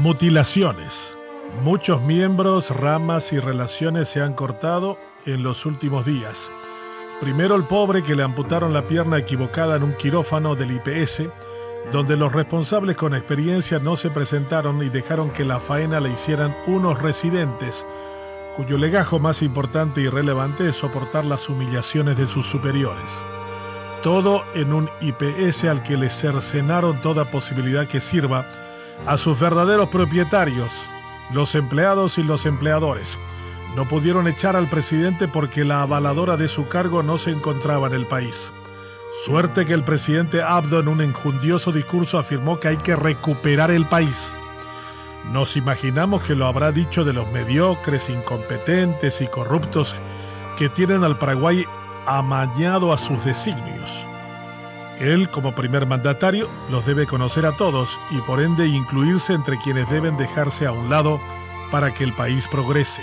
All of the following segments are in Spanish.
Mutilaciones. Muchos miembros, ramas y relaciones se han cortado en los últimos días. Primero el pobre que le amputaron la pierna equivocada en un quirófano del IPS, donde los responsables con experiencia no se presentaron y dejaron que la faena le hicieran unos residentes, cuyo legajo más importante y relevante es soportar las humillaciones de sus superiores. Todo en un IPS al que le cercenaron toda posibilidad que sirva a sus verdaderos propietarios, los empleados y los empleadores. No pudieron echar al presidente porque la avaladora de su cargo no se encontraba en el país. Suerte que el presidente Abdo en un enjundioso discurso afirmó que hay que recuperar el país. Nos imaginamos que lo habrá dicho de los mediocres, incompetentes y corruptos que tienen al Paraguay amañado a sus designios. Él, como primer mandatario, los debe conocer a todos y por ende incluirse entre quienes deben dejarse a un lado para que el país progrese.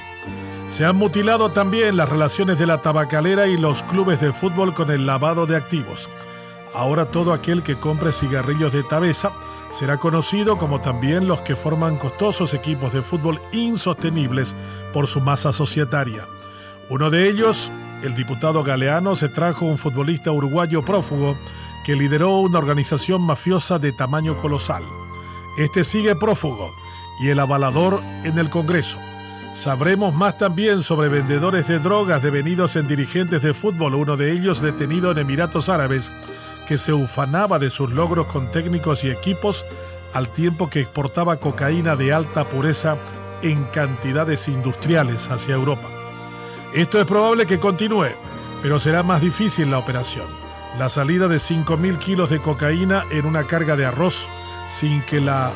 Se han mutilado también las relaciones de la tabacalera y los clubes de fútbol con el lavado de activos. Ahora todo aquel que compre cigarrillos de Tabesa será conocido como también los que forman costosos equipos de fútbol insostenibles por su masa societaria. Uno de ellos, el diputado Galeano, se trajo un futbolista uruguayo prófugo que lideró una organización mafiosa de tamaño colosal. Este sigue prófugo y el avalador en el Congreso. Sabremos más también sobre vendedores de drogas devenidos en dirigentes de fútbol, uno de ellos detenido en Emiratos Árabes, que se ufanaba de sus logros con técnicos y equipos al tiempo que exportaba cocaína de alta pureza en cantidades industriales hacia Europa. Esto es probable que continúe, pero será más difícil la operación. La salida de 5.000 kilos de cocaína en una carga de arroz sin que la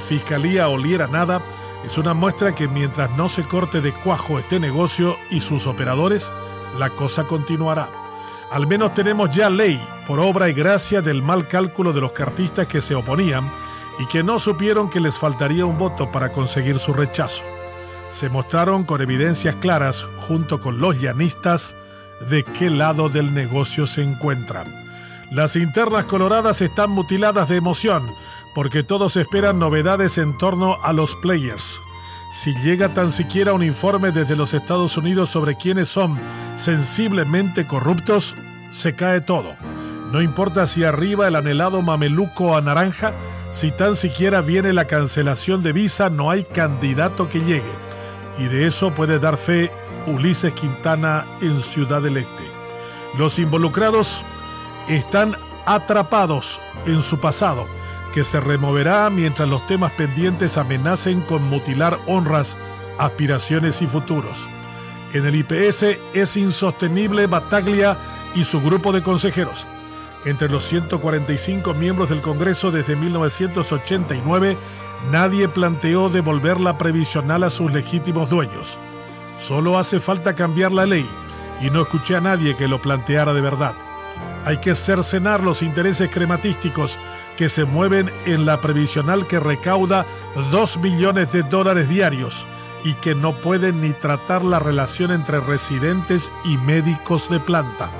fiscalía oliera nada es una muestra que mientras no se corte de cuajo este negocio y sus operadores, la cosa continuará. Al menos tenemos ya ley por obra y gracia del mal cálculo de los cartistas que se oponían y que no supieron que les faltaría un voto para conseguir su rechazo. Se mostraron con evidencias claras, junto con los llanistas, de qué lado del negocio se encuentran. Las internas coloradas están mutiladas de emoción, porque todos esperan novedades en torno a los players. Si llega tan siquiera un informe desde los Estados Unidos sobre quiénes son sensiblemente corruptos, se cae todo. No importa si arriba el anhelado mameluco a naranja, si tan siquiera viene la cancelación de visa, no hay candidato que llegue. Y de eso puede dar fe Ulises Quintana en Ciudad del Este. Los involucrados están atrapados en su pasado, que se removerá mientras los temas pendientes amenacen con mutilar honras, aspiraciones y futuros. En el IPS es insostenible Bataglia y su grupo de consejeros. Entre los 145 miembros del Congreso desde 1989, nadie planteó devolver la previsional a sus legítimos dueños. Solo hace falta cambiar la ley y no escuché a nadie que lo planteara de verdad. Hay que cercenar los intereses crematísticos que se mueven en la previsional que recauda 2 millones de dólares diarios y que no pueden ni tratar la relación entre residentes y médicos de planta.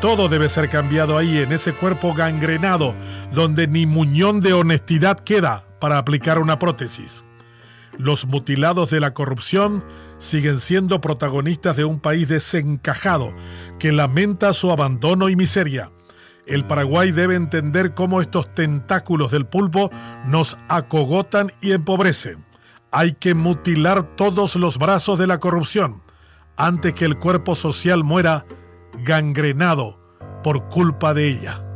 Todo debe ser cambiado ahí, en ese cuerpo gangrenado, donde ni muñón de honestidad queda para aplicar una prótesis. Los mutilados de la corrupción siguen siendo protagonistas de un país desencajado que lamenta su abandono y miseria. El Paraguay debe entender cómo estos tentáculos del pulpo nos acogotan y empobrecen. Hay que mutilar todos los brazos de la corrupción antes que el cuerpo social muera gangrenado por culpa de ella.